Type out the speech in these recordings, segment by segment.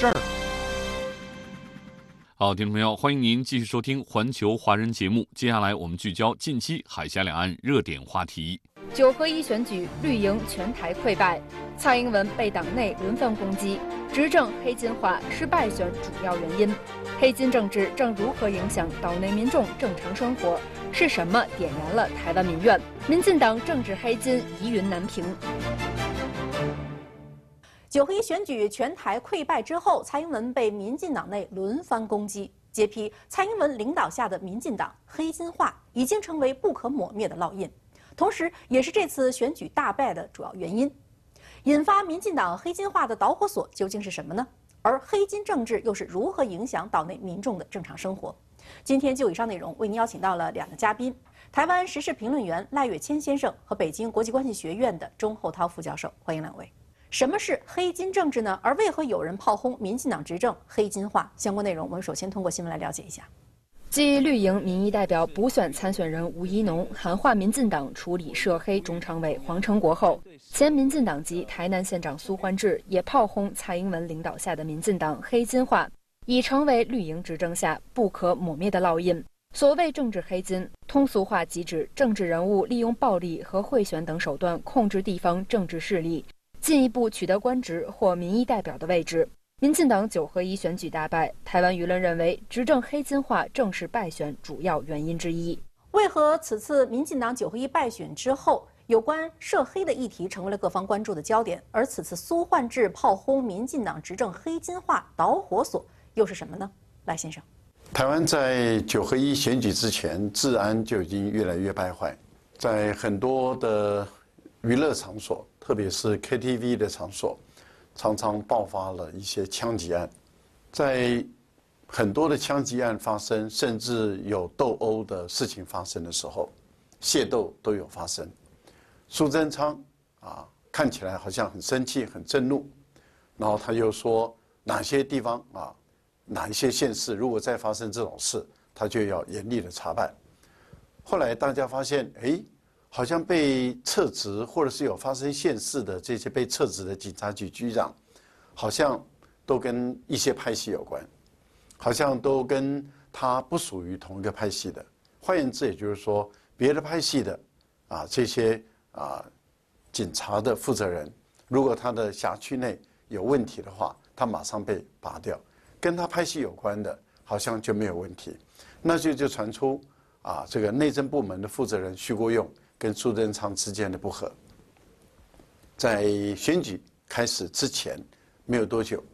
事儿。好，听众朋友，欢迎您继续收听《环球华人》节目。接下来我们聚焦近期海峡两岸热点话题。九合一选举，绿营全台溃败，蔡英文被党内轮番攻击，执政黑金化是败选主要原因。黑金政治正如何影响岛内民众正常生活？是什么点燃了台湾民怨？民进党政治黑金疑云难平。九合一选举全台溃败之后，蔡英文被民进党内轮番攻击，揭批蔡英文领导下的民进党黑金化已经成为不可抹灭的烙印，同时也是这次选举大败的主要原因。引发民进党黑金化的导火索究竟是什么呢？而黑金政治又是如何影响岛内民众的正常生活？今天就以上内容为您邀请到了两个嘉宾：台湾时事评论员赖月谦先生和北京国际关系学院的钟厚涛副教授，欢迎两位。什么是黑金政治呢？而为何有人炮轰民进党执政黑金化？相关内容，我们首先通过新闻来了解一下。继绿营民意代表补选参选人吴怡农喊话民进党处理涉黑中常委黄成国后，前民进党籍台南县长苏焕智也炮轰蔡英文领导下的民进党黑金化，已成为绿营执政下不可抹灭的烙印。所谓政治黑金，通俗化即指政治人物利用暴力和贿选等手段控制地方政治势力。进一步取得官职或民意代表的位置。民进党九合一选举大败，台湾舆论认为执政黑金化正是败选主要原因之一。为何此次民进党九合一败选之后，有关涉黑的议题成为了各方关注的焦点？而此次苏焕智炮轰民进党执政黑金化导火索又是什么呢？赖先生，台湾在九合一选举之前，治安就已经越来越败坏，在很多的娱乐场所。特别是 KTV 的场所，常常爆发了一些枪击案，在很多的枪击案发生，甚至有斗殴的事情发生的时候，械斗都有发生。苏贞昌啊，看起来好像很生气、很震怒，然后他又说哪些地方啊，哪一些县市如果再发生这种事，他就要严厉的查办。后来大家发现，哎。好像被撤职，或者是有发生现事的这些被撤职的警察局局长，好像都跟一些派系有关，好像都跟他不属于同一个派系的。换言之，也就是说，别的派系的啊这些啊警察的负责人，如果他的辖区内有问题的话，他马上被拔掉；跟他派系有关的，好像就没有问题。那就就传出啊，这个内政部门的负责人徐国勇。跟苏贞昌之间的不和，在选举开始之前没有多久，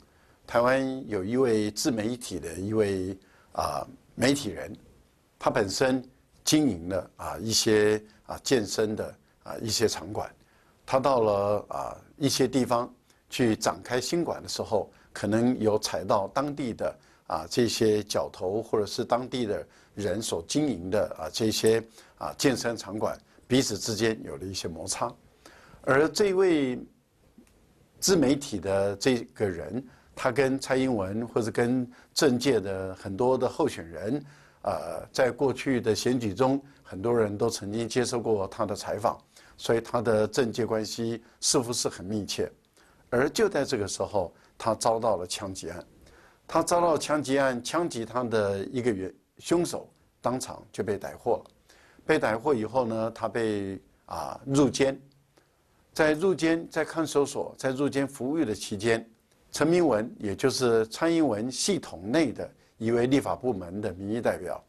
台湾有一位自媒体的一位啊媒体人，他本身经营了啊一些啊健身的啊一些场馆，他到了啊一些地方去展开新馆的时候，可能有踩到当地的啊这些角头，或者是当地的人所经营的啊这些啊健身场馆。彼此之间有了一些摩擦，而这位自媒体的这个人，他跟蔡英文或者跟政界的很多的候选人，呃，在过去的选举中，很多人都曾经接受过他的采访，所以他的政界关系似乎是很密切。而就在这个时候，他遭到了枪击案，他遭到枪击案，枪击他的一个原凶手当场就被逮获了。被逮获以后呢，他被啊入监，在入监在看守所，在入监服务的期间，陈明文也就是蔡英文系统内的一位立法部门的民意代表，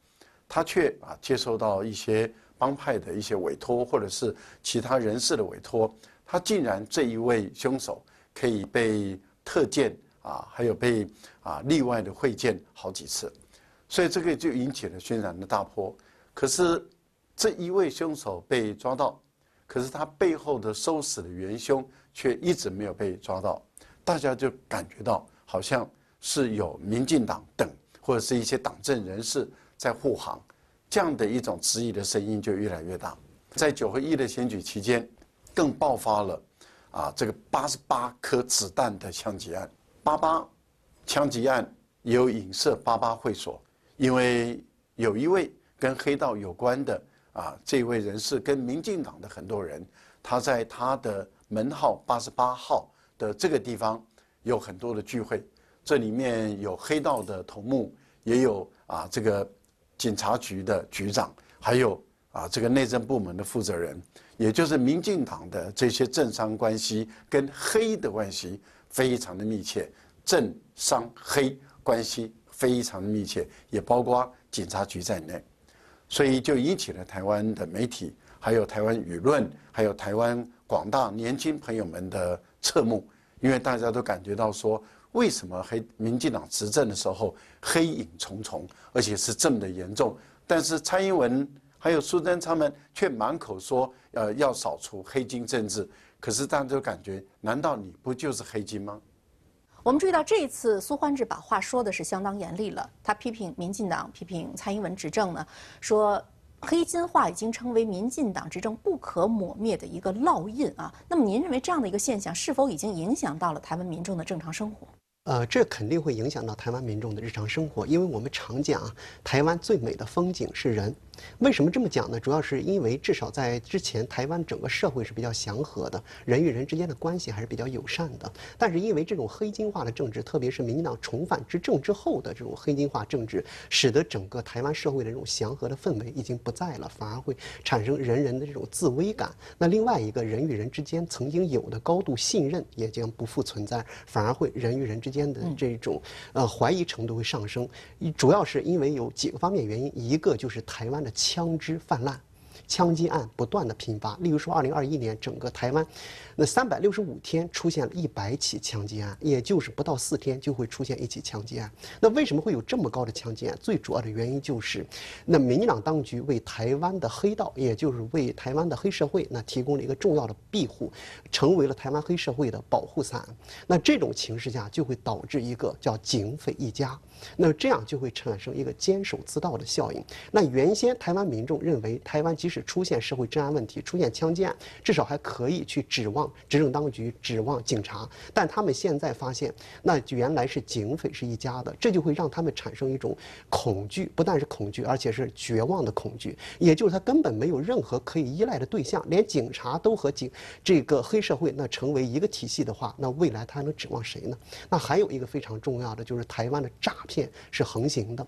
他却啊接受到一些帮派的一些委托，或者是其他人士的委托，他竟然这一位凶手可以被特见啊，还有被啊例外的会见好几次，所以这个就引起了轩然的大波。可是。这一位凶手被抓到，可是他背后的收死的元凶却一直没有被抓到，大家就感觉到好像是有民进党等或者是一些党政人士在护航，这样的一种质疑的声音就越来越大。在九合一的选举期间，更爆发了啊这个八十八颗子弹的枪击案。八八枪击案有影射八八会所，因为有一位跟黑道有关的啊这位人士跟民进党的很多人，他在他的门号八十八号的这个地方有很多的聚会，这里面有黑道的头目，也有啊这个警察局的局长，还有啊这个内政部门的负责人，也就是民进党的这些政商关系跟黑的关系非常的密切，政商黑关系非常的密切，也包括警察局在内，所以就引起了台湾的媒体，还有台湾舆论，还有台湾。广大年轻朋友们的侧目，因为大家都感觉到说，为什么黑民进党执政的时候黑影重重，而且是这么的严重，但是蔡英文还有苏贞昌们却满口说，呃，要扫除黑金政治，可是大家都感觉，难道你不就是黑金吗？我们注意到这一次苏欢志把话说的是相当严厉了，他批评民进党，批评蔡英文执政呢，说。黑金化已经成为民进党执政不可抹灭的一个烙印啊！那么您认为这样的一个现象是否已经影响到了台湾民众的正常生活？呃，这肯定会影响到台湾民众的日常生活，因为我们常讲，台湾最美的风景是人。为什么这么讲呢？主要是因为至少在之前，台湾整个社会是比较祥和的，人与人之间的关系还是比较友善的。但是因为这种黑金化的政治，特别是民进党重返执政之后的这种黑金化政治，使得整个台湾社会的这种祥和的氛围已经不在了，反而会产生人人的这种自危感。那另外一个人与人之间曾经有的高度信任也将不复存在，反而会人与人之间的这种呃怀疑程度会上升。主要是因为有几个方面原因，一个就是台湾的。枪支泛滥。枪击案不断的频发，例如说，二零二一年整个台湾，那三百六十五天出现了一百起枪击案，也就是不到四天就会出现一起枪击案。那为什么会有这么高的枪击案？最主要的原因就是，那民进党当局为台湾的黑道，也就是为台湾的黑社会，那提供了一个重要的庇护，成为了台湾黑社会的保护伞。那这种情势下，就会导致一个叫警匪一家，那这样就会产生一个监守自盗的效应。那原先台湾民众认为，台湾即使出现社会治安问题，出现枪击案，至少还可以去指望执政当局，指望警察。但他们现在发现，那原来是警匪是一家的，这就会让他们产生一种恐惧，不但是恐惧，而且是绝望的恐惧。也就是他根本没有任何可以依赖的对象，连警察都和警这个黑社会那成为一个体系的话，那未来他还能指望谁呢？那还有一个非常重要的，就是台湾的诈骗是横行的。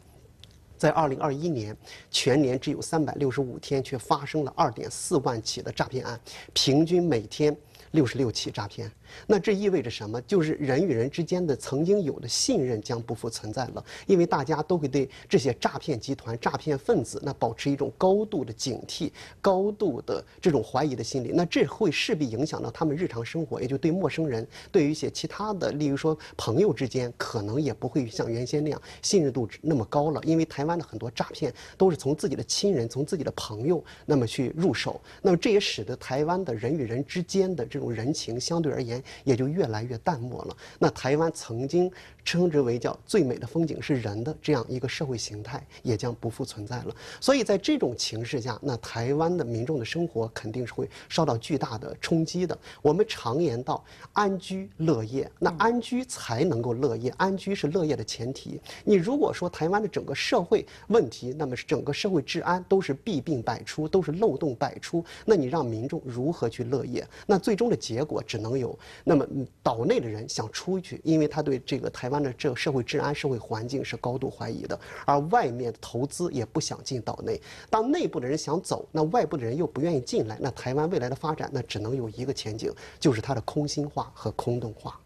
在二零二一年，全年只有三百六十五天，却发生了二点四万起的诈骗案，平均每天六十六起诈骗。那这意味着什么？就是人与人之间的曾经有的信任将不复存在了，因为大家都会对这些诈骗集团、诈骗分子那保持一种高度的警惕、高度的这种怀疑的心理。那这会势必影响到他们日常生活，也就对陌生人、对于一些其他的，例如说朋友之间，可能也不会像原先那样信任度那么高了。因为台湾的很多诈骗都是从自己的亲人、从自己的朋友那么去入手，那么这也使得台湾的人与人之间的这种人情相对而言。也就越来越淡漠了。那台湾曾经称之为叫最美的风景是人的这样一个社会形态，也将不复存在了。所以在这种情势下，那台湾的民众的生活肯定是会受到巨大的冲击的。我们常言道，安居乐业，那安居才能够乐业，安居是乐业的前提。你如果说台湾的整个社会问题，那么整个社会治安都是弊病百出，都是漏洞百出，那你让民众如何去乐业？那最终的结果只能有。那么，岛内的人想出去，因为他对这个台湾那这个社会治安、社会环境是高度怀疑的；而外面的投资也不想进岛内。当内部的人想走，那外部的人又不愿意进来，那台湾未来的发展，那只能有一个前景，就是它的空心化和空洞化。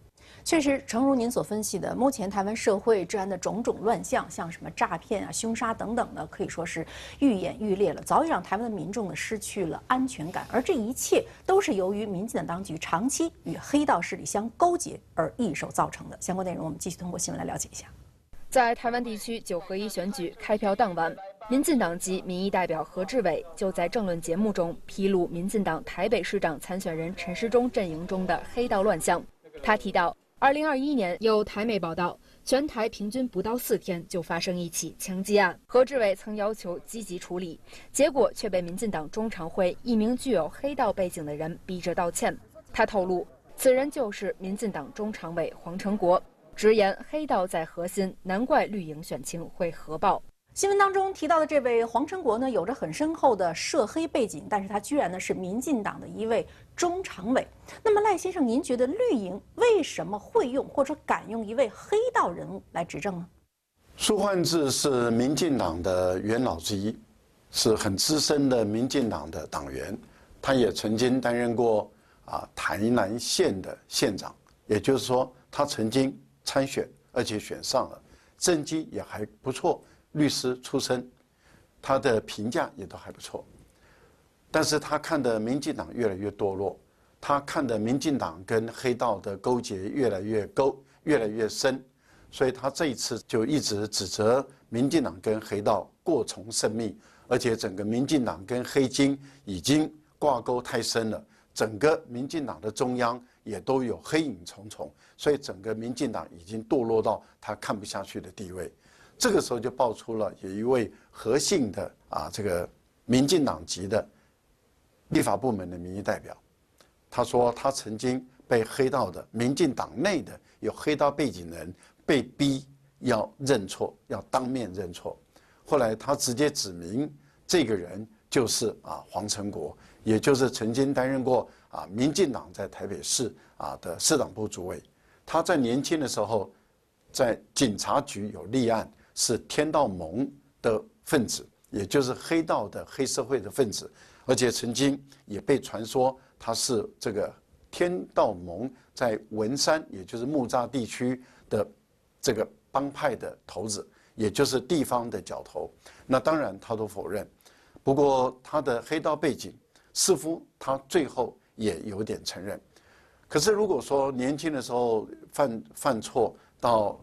确实，诚如您所分析的，目前台湾社会治安的种种乱象，像什么诈骗啊、凶杀等等的，可以说是愈演愈烈了，早已让台湾的民众呢失去了安全感。而这一切都是由于民进党当局长期与黑道势力相勾结而一手造成的。相关内容，我们继续通过新闻来了解一下。在台湾地区九合一选举开票当晚，民进党籍民意代表何志伟就在政论节目中披露民进党台北市长参选人陈时中阵营中的黑道乱象。他提到。二零二一年，有台媒报道，全台平均不到四天就发生一起枪击案。何志伟曾要求积极处理，结果却被民进党中常会一名具有黑道背景的人逼着道歉。他透露，此人就是民进党中常委黄成国，直言黑道在核心，难怪绿营选情会核爆。新闻当中提到的这位黄成国呢，有着很深厚的涉黑背景，但是他居然呢是民进党的一位中常委。那么赖先生，您觉得绿营为什么会用或者敢用一位黑道人物来执政呢？苏焕智是民进党的元老之一，是很资深的民进党的党员，他也曾经担任过啊台南县的县长，也就是说他曾经参选，而且选上了，政绩也还不错。律师出身，他的评价也都还不错，但是他看的民进党越来越堕落，他看的民进党跟黑道的勾结越来越勾越来越深，所以他这一次就一直指责民进党跟黑道过从甚密，而且整个民进党跟黑金已经挂钩太深了，整个民进党的中央也都有黑影重重，所以整个民进党已经堕落到他看不下去的地位。这个时候就爆出了有一位核心的啊，这个民进党籍的立法部门的民意代表，他说他曾经被黑道的民进党内的有黑道背景的人被逼要认错，要当面认错。后来他直接指明这个人就是啊黄成国，也就是曾经担任过啊民进党在台北市啊的市党部主委。他在年轻的时候在警察局有立案。是天道盟的分子，也就是黑道的黑社会的分子，而且曾经也被传说他是这个天道盟在文山，也就是木栅地区的这个帮派的头子，也就是地方的角头。那当然他都否认，不过他的黑道背景似乎他最后也有点承认。可是如果说年轻的时候犯犯错到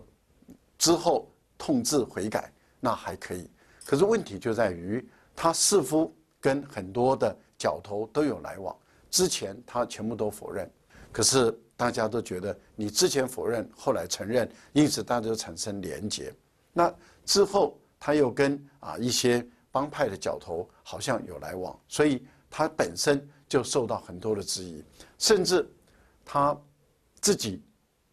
之后，痛自悔改，那还可以。可是问题就在于，他似乎跟很多的角头都有来往。之前他全部都否认，可是大家都觉得你之前否认，后来承认，因此大家就产生连结。那之后他又跟啊一些帮派的角头好像有来往，所以他本身就受到很多的质疑，甚至他自己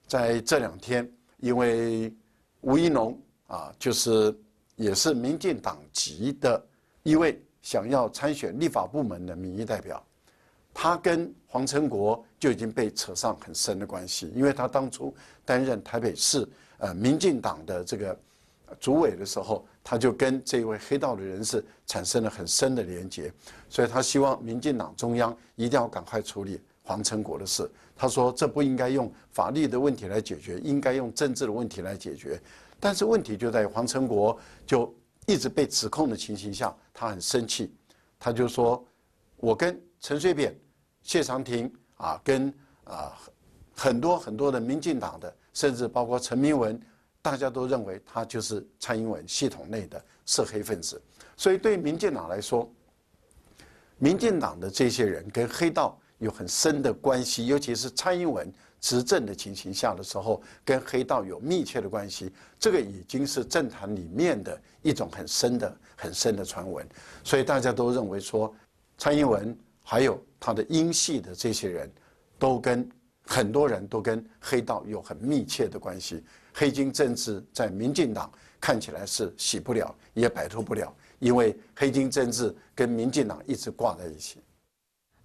在这两天因为吴一农。啊，就是也是民进党籍的一位想要参选立法部门的民意代表，他跟黄成国就已经被扯上很深的关系，因为他当初担任台北市呃民进党的这个主委的时候，他就跟这位黑道的人士产生了很深的连结，所以他希望民进党中央一定要赶快处理黄成国的事。他说这不应该用法律的问题来解决，应该用政治的问题来解决。但是问题就在于黄成国就一直被指控的情形下，他很生气，他就说：“我跟陈水扁、谢长廷啊，跟啊很多很多的民进党的，甚至包括陈明文，大家都认为他就是蔡英文系统内的涉黑分子。所以对民进党来说，民进党的这些人跟黑道有很深的关系，尤其是蔡英文。”执政的情形下的时候，跟黑道有密切的关系，这个已经是政坛里面的一种很深的、很深的传闻。所以大家都认为说，蔡英文还有他的英系的这些人，都跟很多人都跟黑道有很密切的关系。黑金政治在民进党看起来是洗不了，也摆脱不了，因为黑金政治跟民进党一直挂在一起。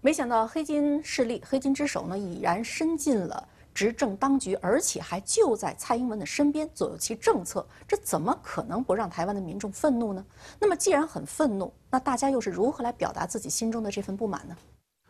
没想到黑金势力、黑金之手呢，已然伸进了执政当局，而且还就在蔡英文的身边左右其政策，这怎么可能不让台湾的民众愤怒呢？那么，既然很愤怒，那大家又是如何来表达自己心中的这份不满呢？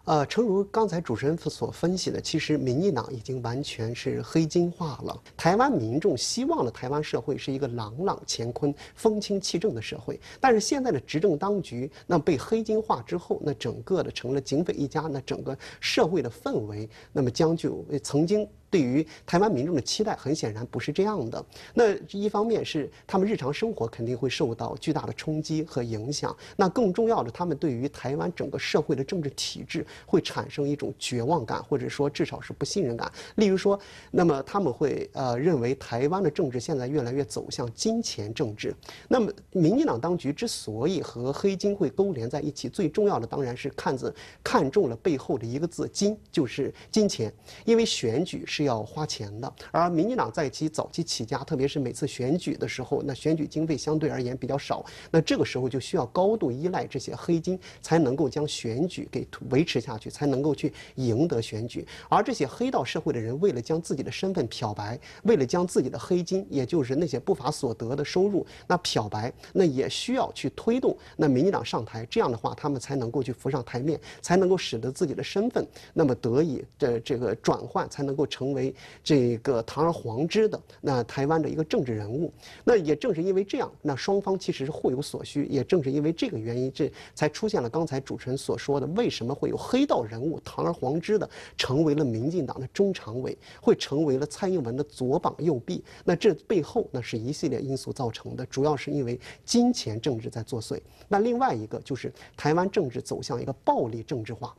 呃，诚如刚才主持人所分析的，其实民进党已经完全是黑金化了。台湾民众希望的台湾社会是一个朗朗乾坤、风清气正的社会，但是现在的执政当局那被黑金化之后，那整个的成了警匪一家，那整个社会的氛围，那么将就曾经对于台湾民众的期待，很显然不是这样的。那一方面是他们日常生活肯定会受到巨大的冲击和影响，那更重要的，他们对于台湾整个社会的政治体制会产生一种绝望感，或者说至少是不信任感。例如说，那么他们会呃认为台湾的政治现在越来越走向金钱政治。那么民进党当局之所以和黑金会勾连在一起，最重要的当然是看字看中了背后的一个字“金”，就是金钱。因为选举是是要花钱的，而民进党在其早期起家，特别是每次选举的时候，那选举经费相对而言比较少，那这个时候就需要高度依赖这些黑金，才能够将选举给维持下去，才能够去赢得选举。而这些黑道社会的人，为了将自己的身份漂白，为了将自己的黑金，也就是那些不法所得的收入，那漂白，那也需要去推动那民进党上台，这样的话，他们才能够去浮上台面，才能够使得自己的身份那么得以的这个转换，才能够成为这个堂而皇之的那台湾的一个政治人物。那也正是因为这样，那双方其实是互有所需。也正是因为这个原因，这才出现了刚才主持人所说的，为什么会有黑道人物堂而皇之的成为了民进党的中常委，会成为了蔡英文的左膀右臂？那这背后那是一系列因素造成的，主要是因为金钱政治在作祟。那另外一个就是台湾政治走向一个暴力政治化。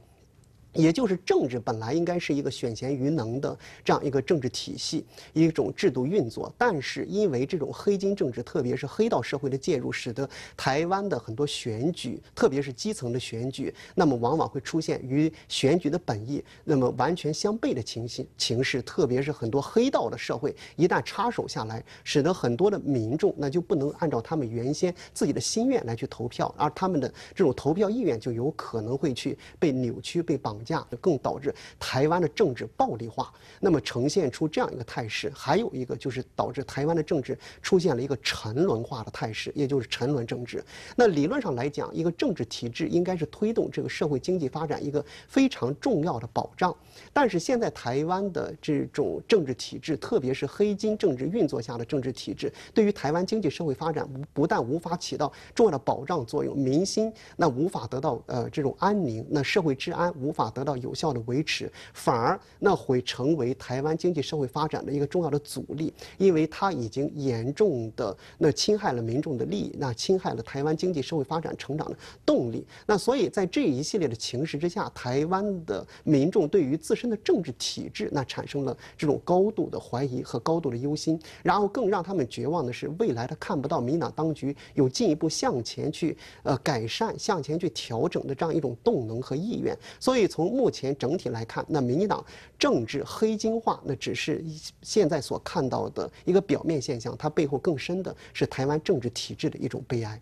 也就是政治本来应该是一个选贤与能的这样一个政治体系，一种制度运作，但是因为这种黑金政治，特别是黑道社会的介入，使得台湾的很多选举，特别是基层的选举，那么往往会出现与选举的本意那么完全相悖的情形情势，特别是很多黑道的社会一旦插手下来，使得很多的民众那就不能按照他们原先自己的心愿来去投票，而他们的这种投票意愿就有可能会去被扭曲、被绑。价更导致台湾的政治暴力化，那么呈现出这样一个态势。还有一个就是导致台湾的政治出现了一个沉沦化的态势，也就是沉沦政治。那理论上来讲，一个政治体制应该是推动这个社会经济发展一个非常重要的保障。但是现在台湾的这种政治体制，特别是黑金政治运作下的政治体制，对于台湾经济社会发展不但无法起到重要的保障作用，民心那无法得到呃这种安宁，那社会治安无法得到有效的维持，反而那会成为台湾经济社会发展的一个重要的阻力，因为它已经严重的那侵害了民众的利益，那侵害了台湾经济社会发展成长的动力。那所以在这一系列的情势之下，台湾的民众对于自身的政治体制那产生了这种高度的怀疑和高度的忧心，然后更让他们绝望的是，未来他看不到民党当局有进一步向前去呃改善、向前去调整的这样一种动能和意愿。所以从从目前整体来看，那民进党政治黑金化，那只是现在所看到的一个表面现象，它背后更深的是台湾政治体制的一种悲哀。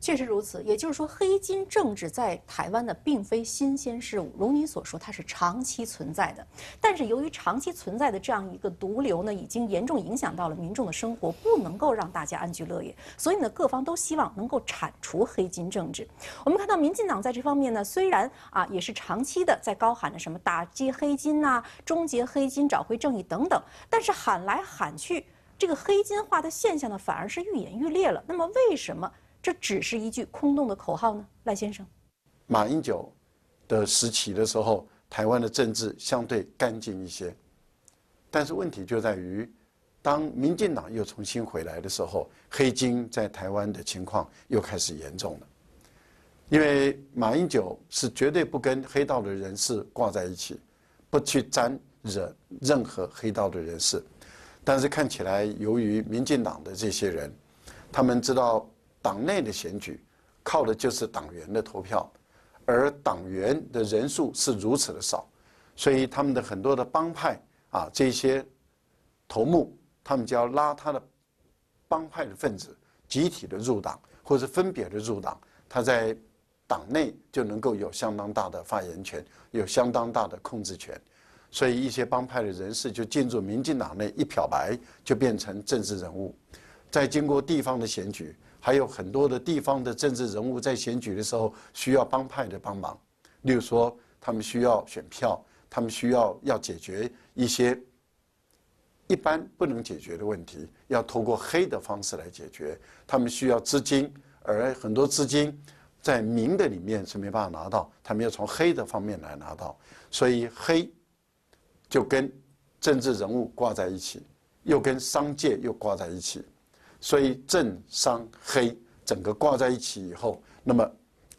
确实如此，也就是说，黑金政治在台湾呢，并非新鲜事物。如你所说，它是长期存在的。但是，由于长期存在的这样一个毒瘤呢，已经严重影响到了民众的生活，不能够让大家安居乐业。所以呢，各方都希望能够铲除黑金政治。我们看到，民进党在这方面呢，虽然啊，也是长期的在高喊着什么打击黑金呐、终结黑金、找回正义等等，但是喊来喊去，这个黑金化的现象呢，反而是愈演愈烈了。那么，为什么？这只是一句空洞的口号呢，赖先生。马英九的时期的时候，台湾的政治相对干净一些，但是问题就在于，当民进党又重新回来的时候，黑金在台湾的情况又开始严重了。因为马英九是绝对不跟黑道的人士挂在一起，不去沾惹任何黑道的人士，但是看起来，由于民进党的这些人，他们知道。党内的选举靠的就是党员的投票，而党员的人数是如此的少，所以他们的很多的帮派啊，这些头目，他们就要拉他的帮派的分子集体的入党，或者分别的入党，他在党内就能够有相当大的发言权，有相当大的控制权，所以一些帮派的人士就进入民进党内一漂白，就变成政治人物，再经过地方的选举。还有很多的地方的政治人物在选举的时候需要帮派的帮忙，例如说他们需要选票，他们需要要解决一些一般不能解决的问题，要通过黑的方式来解决。他们需要资金，而很多资金在明的里面是没办法拿到，他们要从黑的方面来拿到，所以黑就跟政治人物挂在一起，又跟商界又挂在一起，所以政商黑整个挂在一起以后，那么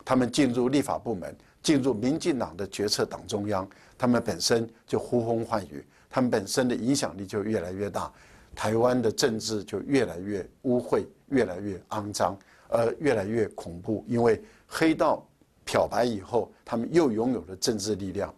他们进入立法部门，进入民进党的决策党中央，他们本身就呼风唤雨，他们本身的影响力就越来越大，台湾的政治就越来越污秽，越来越肮脏，而越来越恐怖，因为黑道漂白以后，他们又拥有了政治力量。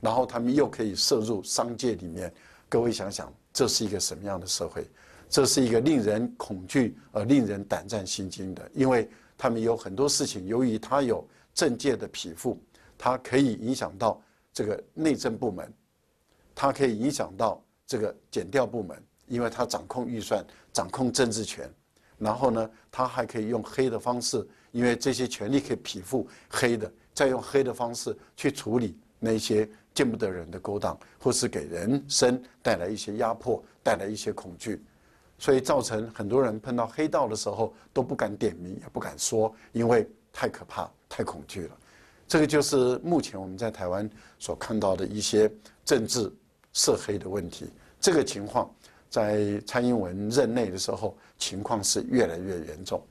然后他们又可以涉入商界里面，各位想想，这是一个什么样的社会？这是一个令人恐惧而令人胆战心惊的，因为他们有很多事情，由于他有政界的匹夫，他可以影响到这个内政部门，他可以影响到这个减调部门，因为他掌控预算、掌控政治权。然后呢，他还可以用黑的方式，因为这些权力可以匹夫黑的，再用黑的方式去处理那些。见不得人的勾当，或是给人生带来一些压迫，带来一些恐惧，所以造成很多人碰到黑道的时候都不敢点名，也不敢说，因为太可怕、太恐惧了。这个就是目前我们在台湾所看到的一些政治涉黑的问题。这个情况在蔡英文任内的时候，情况是越来越严重，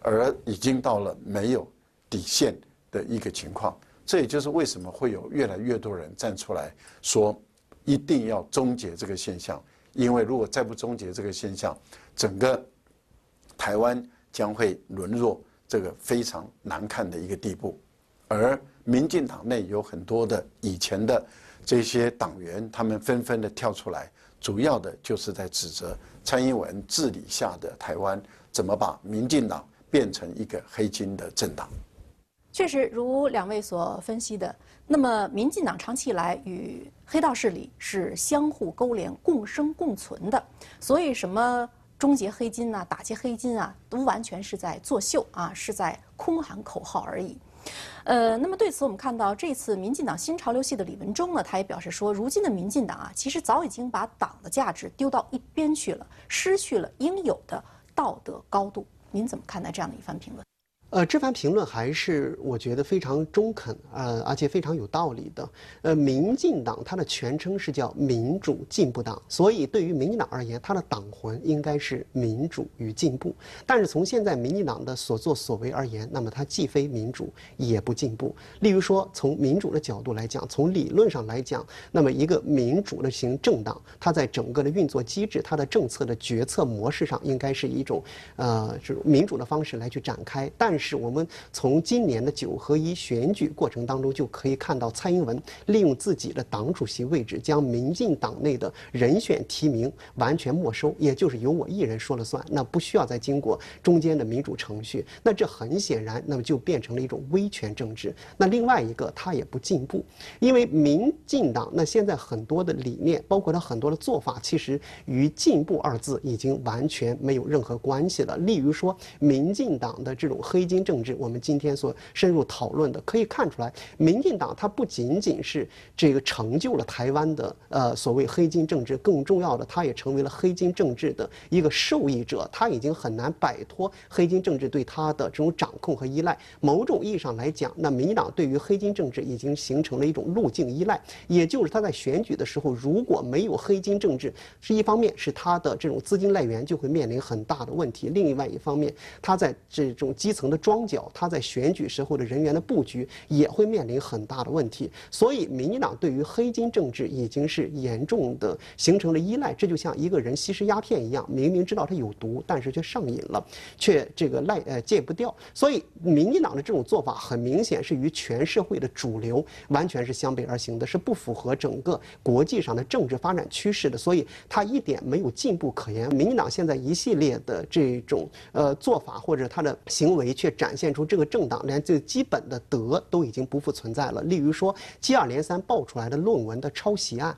而已经到了没有底线的一个情况。这也就是为什么会有越来越多人站出来说，一定要终结这个现象。因为如果再不终结这个现象，整个台湾将会沦落这个非常难看的一个地步。而民进党内有很多的以前的这些党员，他们纷纷的跳出来，主要的就是在指责蔡英文治理下的台湾怎么把民进党变成一个黑金的政党。确实，如两位所分析的，那么民进党长期以来与黑道势力是相互勾连、共生共存的，所以什么终结黑金呐、打击黑金啊，都完全是在作秀啊，是在空喊口号而已。呃，那么对此，我们看到这次民进党新潮流系的李文忠呢，他也表示说，如今的民进党啊，其实早已经把党的价值丢到一边去了，失去了应有的道德高度。您怎么看待这样的一番评论？呃，这番评论还是我觉得非常中肯，呃，而且非常有道理的。呃，民进党它的全称是叫民主进步党，所以对于民进党而言，它的党魂应该是民主与进步。但是从现在民进党的所作所为而言，那么它既非民主，也不进步。例如说，从民主的角度来讲，从理论上来讲，那么一个民主的型政党，它在整个的运作机制、它的政策的决策模式上，应该是一种呃，这种民主的方式来去展开，但。是我们从今年的九合一选举过程当中就可以看到，蔡英文利用自己的党主席位置，将民进党内的人选提名完全没收，也就是由我一人说了算，那不需要再经过中间的民主程序。那这很显然，那么就变成了一种威权政治。那另外一个，他也不进步，因为民进党那现在很多的理念，包括他很多的做法，其实与进步二字已经完全没有任何关系了。例如说，民进党的这种黑。金政治，我们今天所深入讨论的，可以看出来，民进党它不仅仅是这个成就了台湾的呃所谓黑金政治，更重要的，它也成为了黑金政治的一个受益者。它已经很难摆脱黑金政治对它的这种掌控和依赖。某种意义上来讲，那民进党对于黑金政治已经形成了一种路径依赖，也就是他在选举的时候，如果没有黑金政治，是一方面是他的这种资金来源就会面临很大的问题；另外一方面，他在这种基层的。庄脚，他在选举时候的人员的布局也会面临很大的问题，所以民进党对于黑金政治已经是严重的形成了依赖。这就像一个人吸食鸦片一样，明明知道它有毒，但是却上瘾了，却这个赖呃戒不掉。所以民进党的这种做法很明显是与全社会的主流完全是相背而行的，是不符合整个国际上的政治发展趋势的。所以他一点没有进步可言。民进党现在一系列的这种呃做法或者他的行为却。展现出这个政党连最基本的德都已经不复存在了，例如说接二连三爆出来的论文的抄袭案。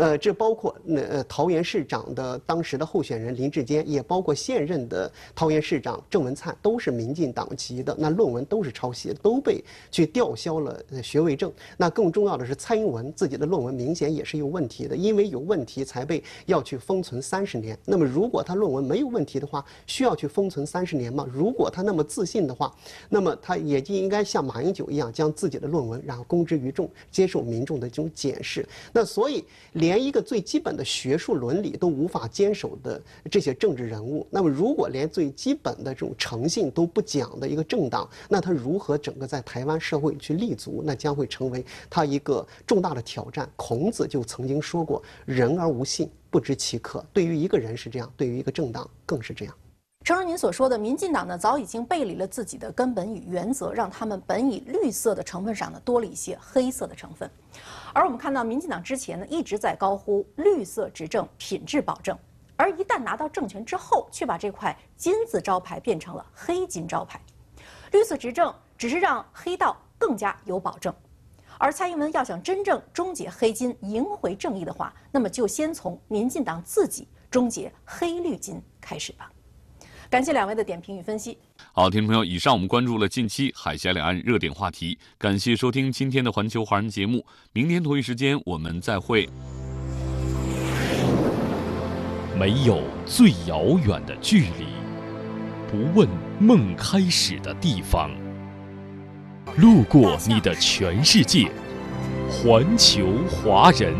呃，这包括那呃桃园市长的当时的候选人林志坚，也包括现任的桃园市长郑文灿，都是民进党籍的。那论文都是抄袭，都被去吊销了学位证。那更重要的是，蔡英文自己的论文明显也是有问题的，因为有问题才被要去封存三十年。那么如果他论文没有问题的话，需要去封存三十年吗？如果他那么自信的话，那么他也就应该像马英九一样，将自己的论文然后公之于众，接受民众的这种检视。那所以连。连一个最基本的学术伦理都无法坚守的这些政治人物，那么如果连最基本的这种诚信都不讲的一个政党，那他如何整个在台湾社会去立足？那将会成为他一个重大的挑战。孔子就曾经说过：“人而无信，不知其可。”对于一个人是这样，对于一个政党更是这样。诚如您所说的，民进党呢早已经背离了自己的根本与原则，让他们本以绿色的成分上呢多了一些黑色的成分。而我们看到，民进党之前呢一直在高呼绿色执政、品质保证，而一旦拿到政权之后，却把这块金字招牌变成了黑金招牌。绿色执政只是让黑道更加有保证，而蔡英文要想真正终结黑金、赢回正义的话，那么就先从民进党自己终结黑绿金开始吧。感谢两位的点评与分析。好，听众朋友，以上我们关注了近期海峡两岸热点话题。感谢收听今天的环球华人节目，明天同一时间我们再会。没有最遥远的距离，不问梦开始的地方。路过你的全世界，环球华人。